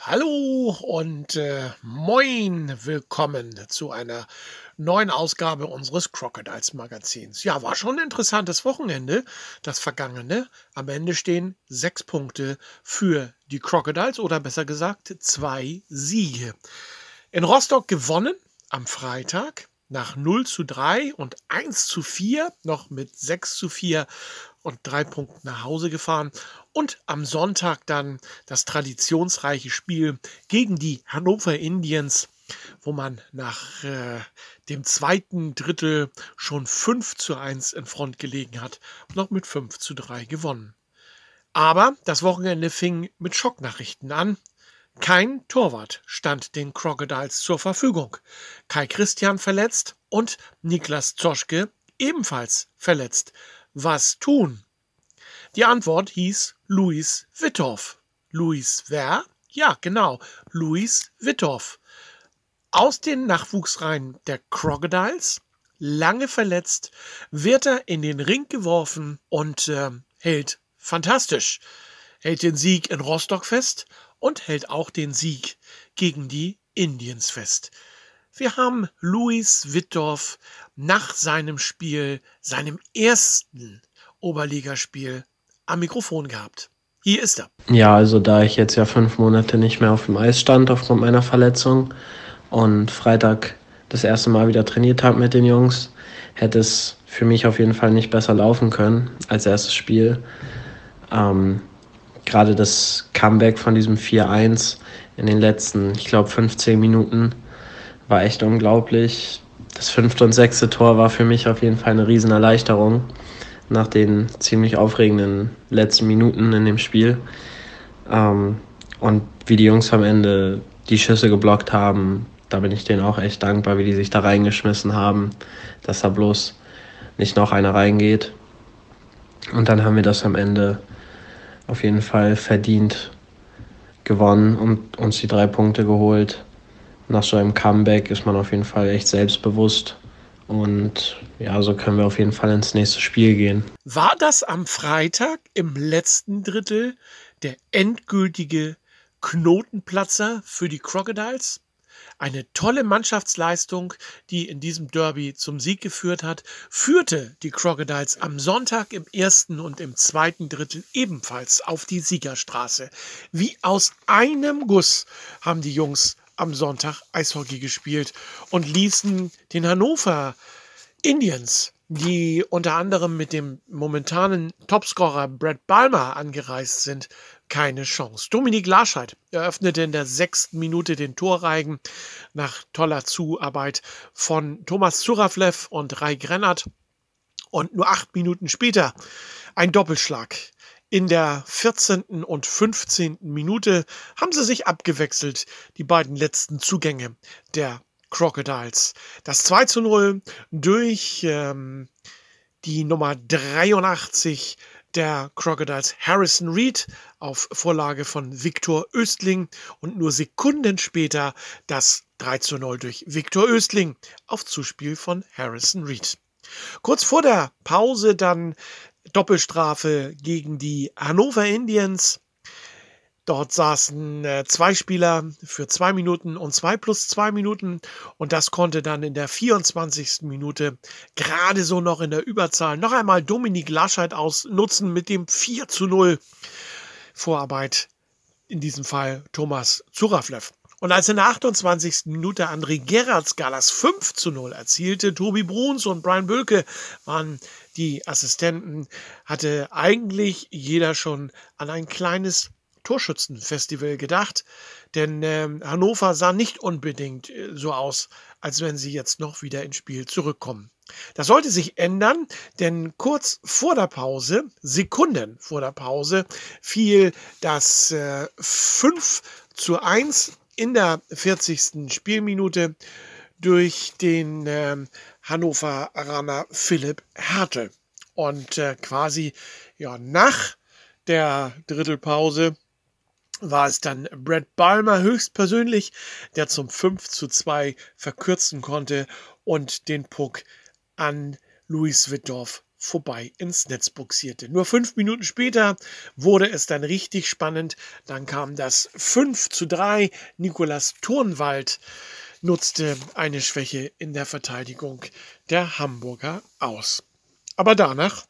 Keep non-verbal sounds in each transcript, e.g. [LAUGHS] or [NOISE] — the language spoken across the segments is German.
Hallo und äh, moin, willkommen zu einer neuen Ausgabe unseres Crocodiles Magazins. Ja, war schon ein interessantes Wochenende, das vergangene. Am Ende stehen sechs Punkte für die Crocodiles oder besser gesagt zwei Siege. In Rostock gewonnen am Freitag nach 0 zu 3 und 1 zu 4, noch mit 6 zu 4 und drei Punkten nach Hause gefahren. Und am Sonntag dann das traditionsreiche Spiel gegen die Hannover Indians, wo man nach äh, dem zweiten Drittel schon 5 zu 1 in Front gelegen hat, noch mit 5 zu 3 gewonnen. Aber das Wochenende fing mit Schocknachrichten an. Kein Torwart stand den Crocodiles zur Verfügung. Kai Christian verletzt und Niklas Zoschke ebenfalls verletzt. Was tun? Die Antwort hieß Luis Wittorf. Luis wer? Ja, genau, Luis Wittorf. Aus den Nachwuchsreihen der Crocodiles, lange verletzt, wird er in den Ring geworfen und äh, hält fantastisch. Hält den Sieg in Rostock fest und hält auch den Sieg gegen die Indians fest. Wir haben Luis Wittorf nach seinem Spiel, seinem ersten Oberligaspiel, am Mikrofon gehabt. Hier ist er. Ja, also da ich jetzt ja fünf Monate nicht mehr auf dem Eis stand aufgrund meiner Verletzung und Freitag das erste Mal wieder trainiert habe mit den Jungs, hätte es für mich auf jeden Fall nicht besser laufen können als erstes Spiel. Ähm, gerade das Comeback von diesem 4-1 in den letzten, ich glaube, 15 Minuten war echt unglaublich. Das fünfte und sechste Tor war für mich auf jeden Fall eine Riesenerleichterung nach den ziemlich aufregenden letzten Minuten in dem Spiel. Ähm, und wie die Jungs am Ende die Schüsse geblockt haben, da bin ich denen auch echt dankbar, wie die sich da reingeschmissen haben, dass da bloß nicht noch einer reingeht. Und dann haben wir das am Ende auf jeden Fall verdient gewonnen und uns die drei Punkte geholt. Nach so einem Comeback ist man auf jeden Fall echt selbstbewusst. Und ja, so können wir auf jeden Fall ins nächste Spiel gehen. War das am Freitag im letzten Drittel der endgültige Knotenplatzer für die Crocodiles? Eine tolle Mannschaftsleistung, die in diesem Derby zum Sieg geführt hat, führte die Crocodiles am Sonntag im ersten und im zweiten Drittel ebenfalls auf die Siegerstraße. Wie aus einem Guss haben die Jungs am Sonntag Eishockey gespielt und ließen den Hannover Indians, die unter anderem mit dem momentanen Topscorer Brad Balmer angereist sind, keine Chance. Dominik Larscheid eröffnete in der sechsten Minute den Torreigen nach toller Zuarbeit von Thomas Zuraflev und Rai Grennert. Und nur acht Minuten später ein Doppelschlag. In der 14. und 15. Minute haben sie sich abgewechselt, die beiden letzten Zugänge der Crocodiles. Das 2 zu 0 durch ähm, die Nummer 83 der Crocodiles Harrison Reed auf Vorlage von Viktor Östling und nur Sekunden später das 3 zu 0 durch Viktor Östling auf Zuspiel von Harrison Reed. Kurz vor der Pause dann Doppelstrafe gegen die Hannover Indians. Dort saßen äh, zwei Spieler für zwei Minuten und zwei plus zwei Minuten und das konnte dann in der 24. Minute gerade so noch in der Überzahl noch einmal Dominik Laschet ausnutzen mit dem 4 zu 0 Vorarbeit. In diesem Fall Thomas Zuraflev. Und als in der 28. Minute André Gerards Galas 5 zu 0 erzielte, Tobi Bruns und Brian Bölke waren die Assistenten, hatte eigentlich jeder schon an ein kleines Torschützenfestival gedacht, denn äh, Hannover sah nicht unbedingt äh, so aus, als wenn sie jetzt noch wieder ins Spiel zurückkommen. Das sollte sich ändern, denn kurz vor der Pause, Sekunden vor der Pause, fiel das äh, 5 zu 1 in der 40. Spielminute durch den äh, Hannoveraner Philipp Hertel. Und äh, quasi ja, nach der Drittelpause war es dann Brad Balmer höchstpersönlich, der zum 5 zu 2 verkürzen konnte und den Puck an Luis Wittdorf vorbei ins Netz buxierte. Nur fünf Minuten später wurde es dann richtig spannend. Dann kam das 5 zu 3. Nikolas Turnwald nutzte eine Schwäche in der Verteidigung der Hamburger aus. Aber danach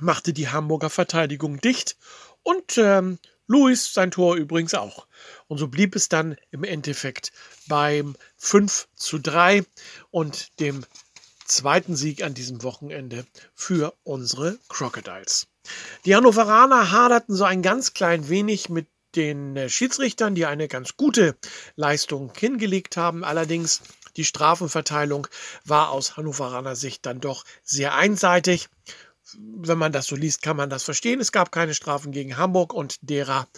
machte die Hamburger Verteidigung dicht und ähm, Luis sein Tor übrigens auch. Und so blieb es dann im Endeffekt beim 5 zu 3 und dem zweiten Sieg an diesem Wochenende für unsere Crocodiles. Die Hannoveraner haderten so ein ganz klein wenig mit den äh, Schiedsrichtern, die eine ganz gute Leistung hingelegt haben. Allerdings die Strafenverteilung war aus Hannoveraner Sicht dann doch sehr einseitig. Wenn man das so liest, kann man das verstehen. Es gab keine Strafen gegen Hamburg und derer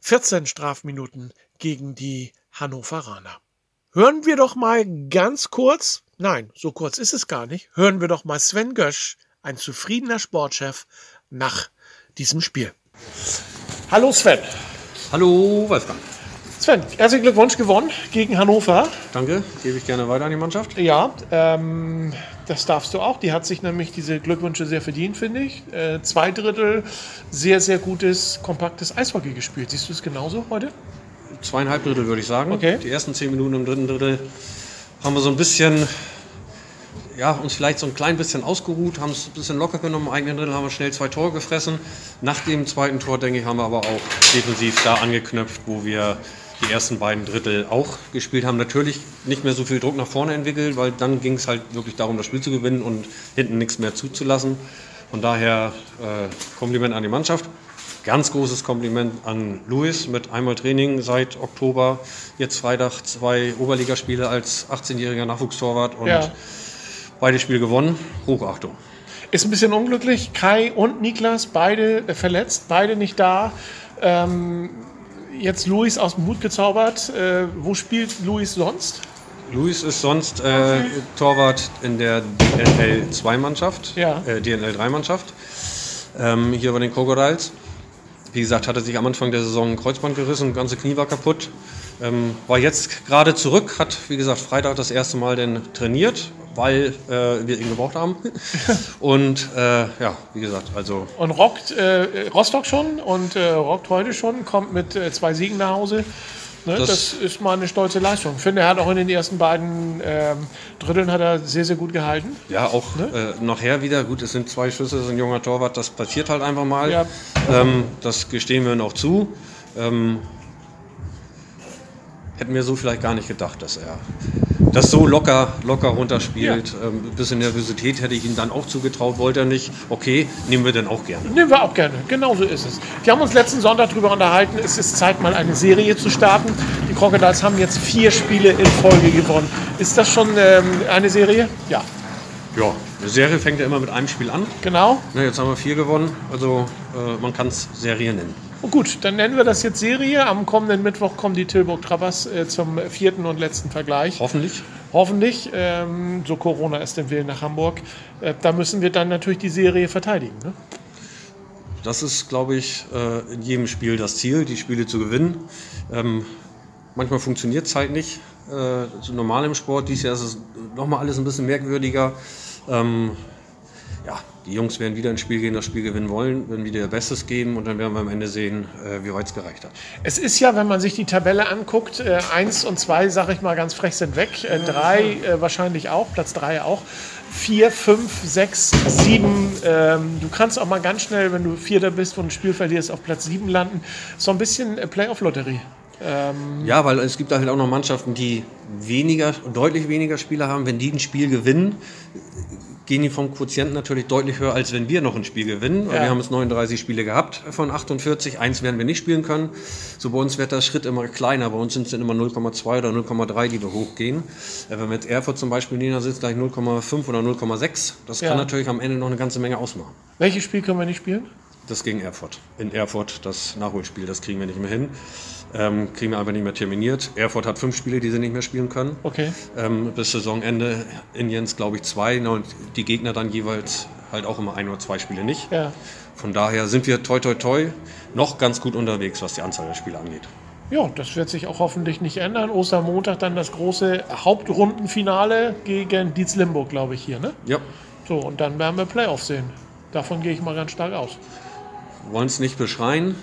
14 Strafminuten gegen die Hannoveraner. Hören wir doch mal ganz kurz, nein, so kurz ist es gar nicht, hören wir doch mal Sven Gösch, ein zufriedener Sportchef, nach diesem Spiel. Hallo Sven. Hallo Wolfgang. Sven, herzlichen Glückwunsch gewonnen gegen Hannover. Danke, gebe ich gerne weiter an die Mannschaft. Ja, ähm, das darfst du auch. Die hat sich nämlich diese Glückwünsche sehr verdient, finde ich. Äh, zwei Drittel sehr, sehr gutes, kompaktes Eishockey gespielt. Siehst du es genauso heute? zweieinhalb Drittel, würde ich sagen. Okay. Die ersten zehn Minuten im dritten Drittel haben wir so ein bisschen, ja, uns vielleicht so ein klein bisschen ausgeruht, haben es ein bisschen locker genommen. Im eigenen Drittel haben wir schnell zwei Tore gefressen. Nach dem zweiten Tor, denke ich, haben wir aber auch defensiv da angeknüpft, wo wir die ersten beiden Drittel auch gespielt haben. Natürlich nicht mehr so viel Druck nach vorne entwickelt, weil dann ging es halt wirklich darum, das Spiel zu gewinnen und hinten nichts mehr zuzulassen. Von daher äh, Kompliment an die Mannschaft. Ganz großes Kompliment an Luis mit einmal Training seit Oktober. Jetzt Freitag zwei Oberligaspiele als 18-jähriger Nachwuchstorwart und Ja. beide Spiele gewonnen. Hochachtung. Ist ein bisschen unglücklich. Kai und Niklas, beide verletzt, beide nicht da. Ähm, jetzt Luis aus dem Hut gezaubert. Äh, wo spielt Luis sonst? Luis ist sonst äh, Torwart in der DNL 2-Mannschaft, Ja. äh, DNL 3-Mannschaft, ähm, hier bei den Crocodiles. Wie gesagt, hatte sich am Anfang der Saison ein Kreuzband gerissen, das ganze Knie war kaputt. Ähm, war jetzt gerade zurück, hat wie gesagt Freitag das erste Mal denn trainiert, weil äh, wir ihn gebraucht haben. [LAUGHS] Und äh, ja, wie gesagt, also Und rockt äh, Rostock schon und äh, rockt heute schon, kommt mit äh, zwei Siegen nach Hause. Ne, das, Das- ist mal eine stolze Leistung. Ich finde, er hat auch in den ersten beiden ähm, Dritteln hat er sehr, sehr gut gehalten. ja auch äh, nachher wieder, gut, es sind zwei Schüsse, es ist ein junger Torwart, das passiert halt einfach mal. Ja. Ähm, das gestehen wir ihm auch zu. Ähm, hätten wir so vielleicht gar nicht gedacht, dass er das so locker, locker runterspielt. Ähm, ein bisschen Nervosität hätte ich ihm dann auch zugetraut, wollte er nicht. Okay, nehmen wir dann auch gerne. Nehmen wir auch gerne. Genauso ist es. Wir haben uns letzten Sonntag darüber unterhalten, es ist Zeit, mal eine Serie zu starten. Die Crocodiles haben jetzt vier Spiele in Folge gewonnen. Ist das schon ähm, eine Serie? Ja, Ja, eine Serie fängt ja immer mit einem Spiel an. genau. Na, jetzt haben wir vier gewonnen, also äh, man kann es Serie nennen. Und gut, dann nennen wir das jetzt Serie. Am kommenden Mittwoch kommen die Tilburg Trappers äh, zum vierten und letzten Vergleich. Hoffentlich. Hoffentlich, ähm, so Corona ist den Willen nach Hamburg. Äh, da müssen wir dann natürlich die Serie verteidigen. Ne? Das ist, glaube ich, äh, in jedem Spiel das Ziel, die Spiele zu gewinnen. Ähm, manchmal funktioniert es halt nicht. Äh, so normal im Sport. Dieses Jahr ist es nochmal alles ein bisschen merkwürdiger. Ähm, die Jungs werden wieder ins Spiel gehen, das Spiel gewinnen wollen, werden wieder ihr Bestes geben und dann werden wir am Ende sehen, äh, wie weit es gereicht hat. Es ist ja, wenn man sich die Tabelle anguckt, äh, eins und zwei, sage ich mal ganz frech, sind weg. Äh, drei äh, wahrscheinlich auch, Platz drei auch. Vier, fünf, sechs, sieben. Ähm, du kannst auch mal ganz schnell, wenn du Vierter bist und ein Spiel verlierst, auf Platz sieben landen. So ein bisschen Playoff-Lotterie. Ja, weil es gibt halt auch noch Mannschaften, die weniger, deutlich weniger Spieler haben. Wenn die ein Spiel gewinnen, gehen die vom Quotienten natürlich deutlich höher, als wenn wir noch ein Spiel gewinnen. Ja. Wir haben jetzt 39 Spiele gehabt von 48. Eins werden wir nicht spielen können. So bei uns wird der Schritt immer kleiner. Bei uns sind es dann immer 0,2 oder 0,3, die wir hochgehen. Äh, Wenn wir jetzt Erfurt zum Beispiel nehmen, dann sind es gleich 0,5 oder 0,6. Das Ja. kann natürlich am Ende noch eine ganze Menge ausmachen. Welches Spiel können wir nicht spielen? Das gegen Erfurt. In Erfurt, das Nachholspiel, das kriegen wir nicht mehr hin. Ähm, kriegen wir einfach nicht mehr terminiert. Erfurt hat fünf Spiele, die sie nicht mehr spielen können. Okay. Ähm, bis Saisonende. Indiens, glaube ich, zwei. Und die Gegner dann jeweils halt auch immer ein oder zwei Spiele nicht. Ja. Von daher sind wir toi toi toi noch ganz gut unterwegs, was die Anzahl der Spiele angeht. Ja, das wird sich auch hoffentlich nicht ändern. Ostermontag dann das große Hauptrundenfinale gegen Dietz Limburg, glaube ich, hier, ne? Ja, So, und dann werden wir Playoffs sehen. Davon gehe ich mal ganz stark aus. Wollen es nicht beschreien.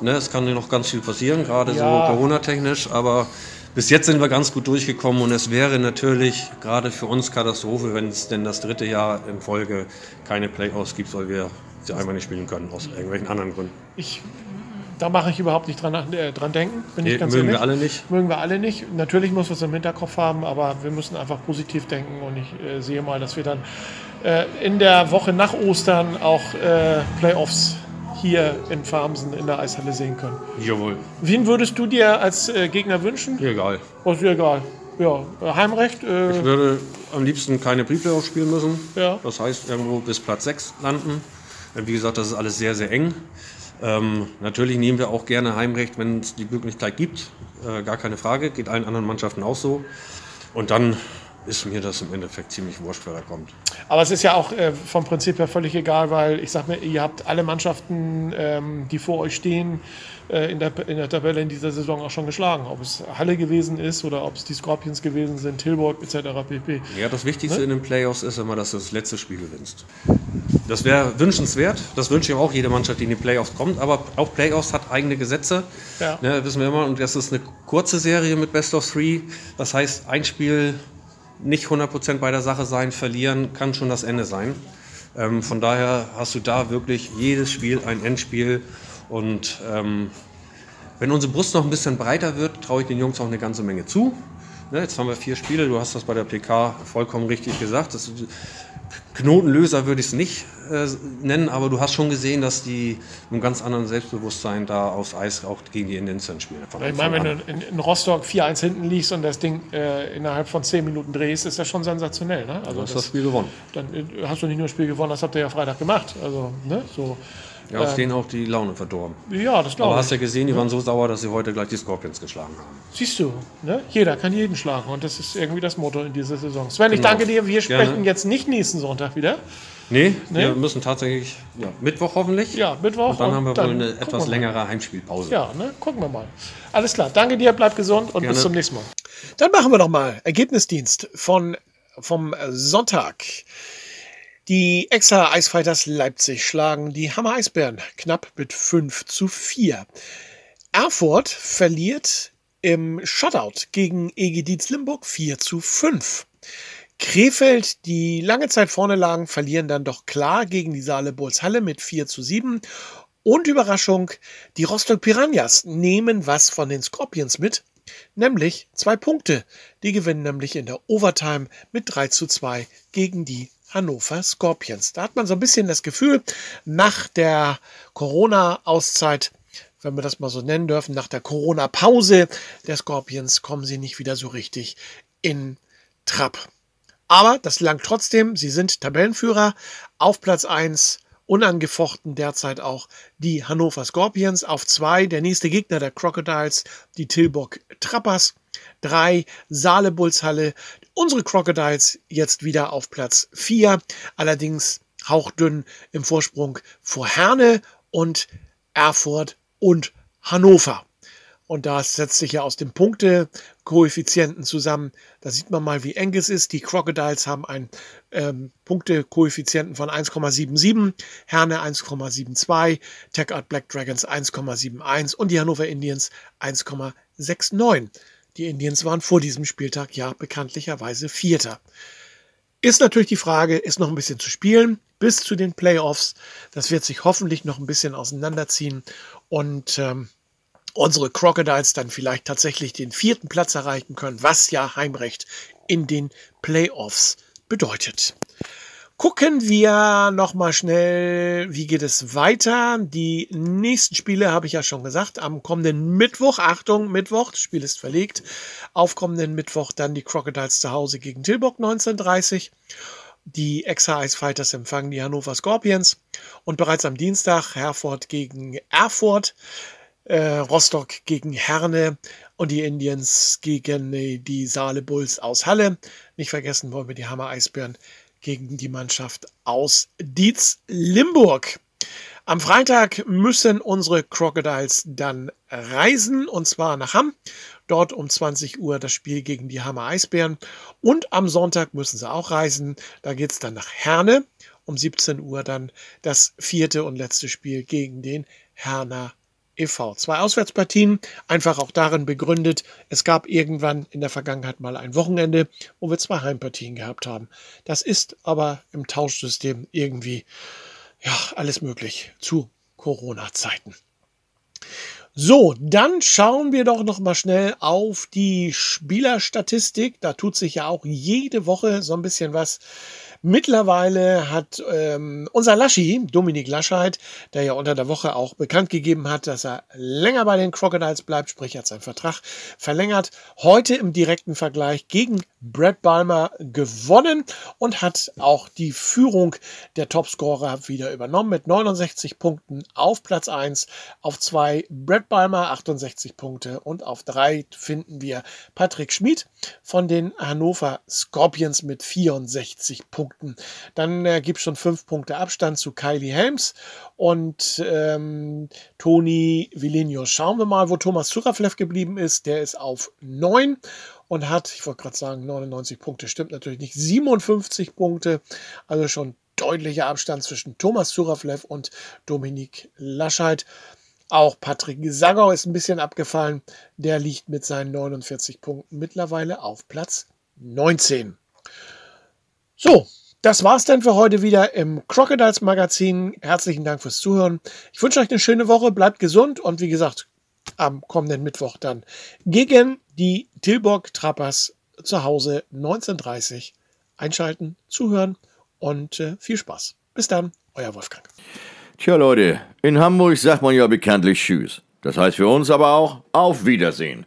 Ne, es kann noch ganz viel passieren, gerade Ja. so Corona-technisch, aber bis jetzt sind wir ganz gut durchgekommen und es wäre natürlich gerade für uns Katastrophe, wenn es denn das dritte Jahr in Folge keine Playoffs gibt, weil wir sie einfach nicht spielen können, aus irgendwelchen anderen Gründen. Ich, da mache ich überhaupt nicht dran, äh, dran denken, bin ich Nee, ganz mögen ehrlich. wir alle nicht. Mögen wir alle nicht. Natürlich muss man es im Hinterkopf haben, aber wir müssen einfach positiv denken und ich äh, sehe mal, dass wir dann äh, in der Woche nach Ostern auch äh, Playoffs hier in Farmsen in der Eishalle sehen können. Jawohl, Wen würdest du dir als äh, Gegner wünschen? egal. Oh, ist mir egal. Ja, Heimrecht. Äh, Ich würde am liebsten keine Pre-Playoffs spielen müssen. Ja. Das heißt, irgendwo bis Platz 6 landen. Äh, Wie gesagt, das ist alles sehr, sehr eng. Ähm, natürlich nehmen wir auch gerne Heimrecht, wenn es die Möglichkeit gibt. Äh, gar keine Frage. Geht allen anderen Mannschaften auch so. Und dann ist mir das im Endeffekt ziemlich wurscht, wer da kommt. Aber es ist ja auch äh, vom Prinzip her völlig egal, weil ich sag mir, ihr habt alle Mannschaften, ähm, die vor euch stehen, äh, in, der, in der Tabelle in dieser Saison auch schon geschlagen. Ob es Halle gewesen ist oder ob es die Scorpions gewesen sind, Tilburg etc. pp. Ja, das Wichtigste in den Playoffs ist immer, dass du das letzte Spiel gewinnst. Das wäre wünschenswert. Das wünsche ich auch jede Mannschaft, die in die Playoffs kommt. Aber auch Playoffs hat eigene Gesetze. Ja. Ne, wissen wir immer. Und das ist eine kurze Serie mit Best of Three. Das heißt, ein Spiel nicht 100% bei der Sache sein, verlieren kann schon das Ende sein. Ähm, von daher hast du da wirklich jedes Spiel ein Endspiel. Und ähm, wenn unsere Brust noch ein bisschen breiter wird, traue ich den Jungs auch eine ganze Menge zu. Ne, jetzt haben wir vier Spiele, du hast das bei der PK vollkommen richtig gesagt. Das, Knotenlöser würde ich es nicht äh, nennen, aber du hast schon gesehen, dass die mit einem ganz anderen Selbstbewusstsein da aufs Eis auch gegen die Indiens dann spielen. Ich meine, wenn du in, in Rostock 4-1 hinten liegst und das Ding äh, innerhalb von 10 Minuten drehst, ist das schon sensationell. Ne? Also Du hast das das, Spiel gewonnen. dann äh, hast du nicht nur ein Spiel gewonnen, das habt ihr ja Freitag gemacht. Also, ne? so, Ja, aus denen auch die Laune verdorben. ja, das Aber glaube hast ich. ja gesehen, die waren so sauer, dass sie heute gleich die Scorpions geschlagen haben. Siehst du, ne? jeder kann jeden schlagen und das ist irgendwie das Motto in dieser Saison. Sven, ich Genau. danke dir. Wir Gerne. sprechen jetzt nicht nächsten Sonntag wieder. Nee, wir müssen tatsächlich ja, Mittwoch hoffentlich. Ja, Mittwoch. Und dann haben wir wohl eine etwas längere Heimspielpause. Ja, ne? gucken wir mal. Alles klar, danke dir, bleib gesund und bis Gerne. zum nächsten Mal. Dann machen wir noch mal Ergebnisdienst von, vom Sonntag. Die Exa Eisfighters Leipzig schlagen die Hammer Eisbären knapp mit 5 zu 4. Erfurt verliert im Shutout gegen EG Dietz Limburg 4 zu 5. Krefeld, die lange Zeit vorne lagen, verlieren dann doch klar gegen die Saale Bulls Halle mit 4 zu 7. Und Überraschung, die Rostock Piranhas nehmen was von den Scorpions mit, nämlich zwei Punkte. Die gewinnen nämlich in der Overtime mit 3 zu 2 gegen die Hannover Scorpions. Da hat man so ein bisschen das Gefühl, nach der Corona-Auszeit, wenn wir das mal so nennen dürfen, nach der Corona-Pause der Scorpions kommen sie nicht wieder so richtig in Trab. Aber das langt trotzdem. Sie sind Tabellenführer auf Platz 1. Unangefochten derzeit auch die Hannover Scorpions. Auf 2 der nächste Gegner der Crocodiles, die Tilburg Trappers. 3 Saale Bullshalle. Unsere Crocodiles jetzt wieder auf Platz 4. Allerdings hauchdünn im Vorsprung vor Herne und Erfurt und Hannover. Und das setzt sich ja aus dem Punktekoeffizienten zusammen. Da sieht man mal, wie eng es ist. Die Crocodiles haben einen ähm, Punktekoeffizienten von 1,77, Herne 1,72, Tech Art Black Dragons 1,71 und die Hannover Indians 1,69. Die Indians waren vor diesem Spieltag ja bekanntlicherweise Vierter. Ist natürlich die Frage, ist noch ein bisschen zu spielen bis zu den Playoffs. Das wird sich hoffentlich noch ein bisschen auseinanderziehen und ähm, unsere Crocodiles dann vielleicht tatsächlich den vierten Platz erreichen können, was ja Heimrecht in den Playoffs bedeutet. Gucken wir noch mal schnell, wie geht es weiter? Die nächsten Spiele habe ich ja schon gesagt. Am kommenden Mittwoch, Achtung, Mittwoch, das Spiel ist verlegt. Auf kommenden Mittwoch dann die Crocodiles zu Hause gegen Tilburg 1930. die Exa Ice Fighters empfangen die Hannover Scorpions und bereits am Dienstag Herford gegen Erfurt, äh, Rostock gegen Herne und die Indians gegen äh, die Saale Bulls aus Halle. Nicht vergessen wollen wir die Hammer Eisbären gegen die Mannschaft aus Dietz Limburg. Am Freitag müssen unsere Crocodiles dann reisen und zwar nach Hamm. Dort um 20 Uhr das Spiel gegen die Hammer Eisbären. Und am Sonntag müssen sie auch reisen. Da geht es dann nach Herne. Um 17 Uhr dann das vierte und letzte Spiel gegen den Herner e.V. Zwei Auswärtspartien, einfach auch darin begründet, es gab irgendwann in der Vergangenheit mal ein Wochenende, wo wir zwei Heimpartien gehabt haben. Das ist aber im Tauschsystem irgendwie ja, alles möglich zu Corona-Zeiten. So, dann schauen wir doch noch mal schnell auf die Spielerstatistik. Da tut sich ja auch jede Woche so ein bisschen was Mittlerweile hat ähm, unser Laschi, Dominik Lascheid, der ja unter der Woche auch bekannt gegeben hat, dass er länger bei den Crocodiles bleibt, sprich hat seinen Vertrag verlängert, heute im direkten Vergleich gegen Brad Balmer gewonnen und hat auch die Führung der Topscorer wieder übernommen mit 69 Punkten auf Platz 1, auf 2 Brad Balmer 68 Punkte und auf 3 finden wir Patrick Schmid von den Hannover Scorpions mit 64 Punkten. Punkten. Dann äh, gibt es schon fünf Punkte Abstand zu Kylie Helms und ähm, Toni Vilenius. Schauen wir mal, wo Thomas Zuraflev geblieben ist. Der ist auf neun und hat, ich wollte gerade sagen, 99 Punkte. Stimmt natürlich nicht. 57 Punkte. Also schon deutlicher Abstand zwischen Thomas Zuraflev und Dominik Lascheid. Auch Patrick Sagau ist ein bisschen abgefallen. Der liegt mit seinen 49 Punkten mittlerweile auf Platz 19. So, das war's dann für heute wieder im Crocodiles Magazin. Herzlichen Dank fürs Zuhören. Ich wünsche euch eine schöne Woche, bleibt gesund und wie gesagt, am kommenden Mittwoch dann gegen die Tilburg Trappers zu Hause 1930 einschalten, zuhören und äh, viel Spaß. Bis dann, euer Wolfgang. Tja Leute, in Hamburg sagt man ja bekanntlich Tschüss. Das heißt für uns aber auch Auf Wiedersehen.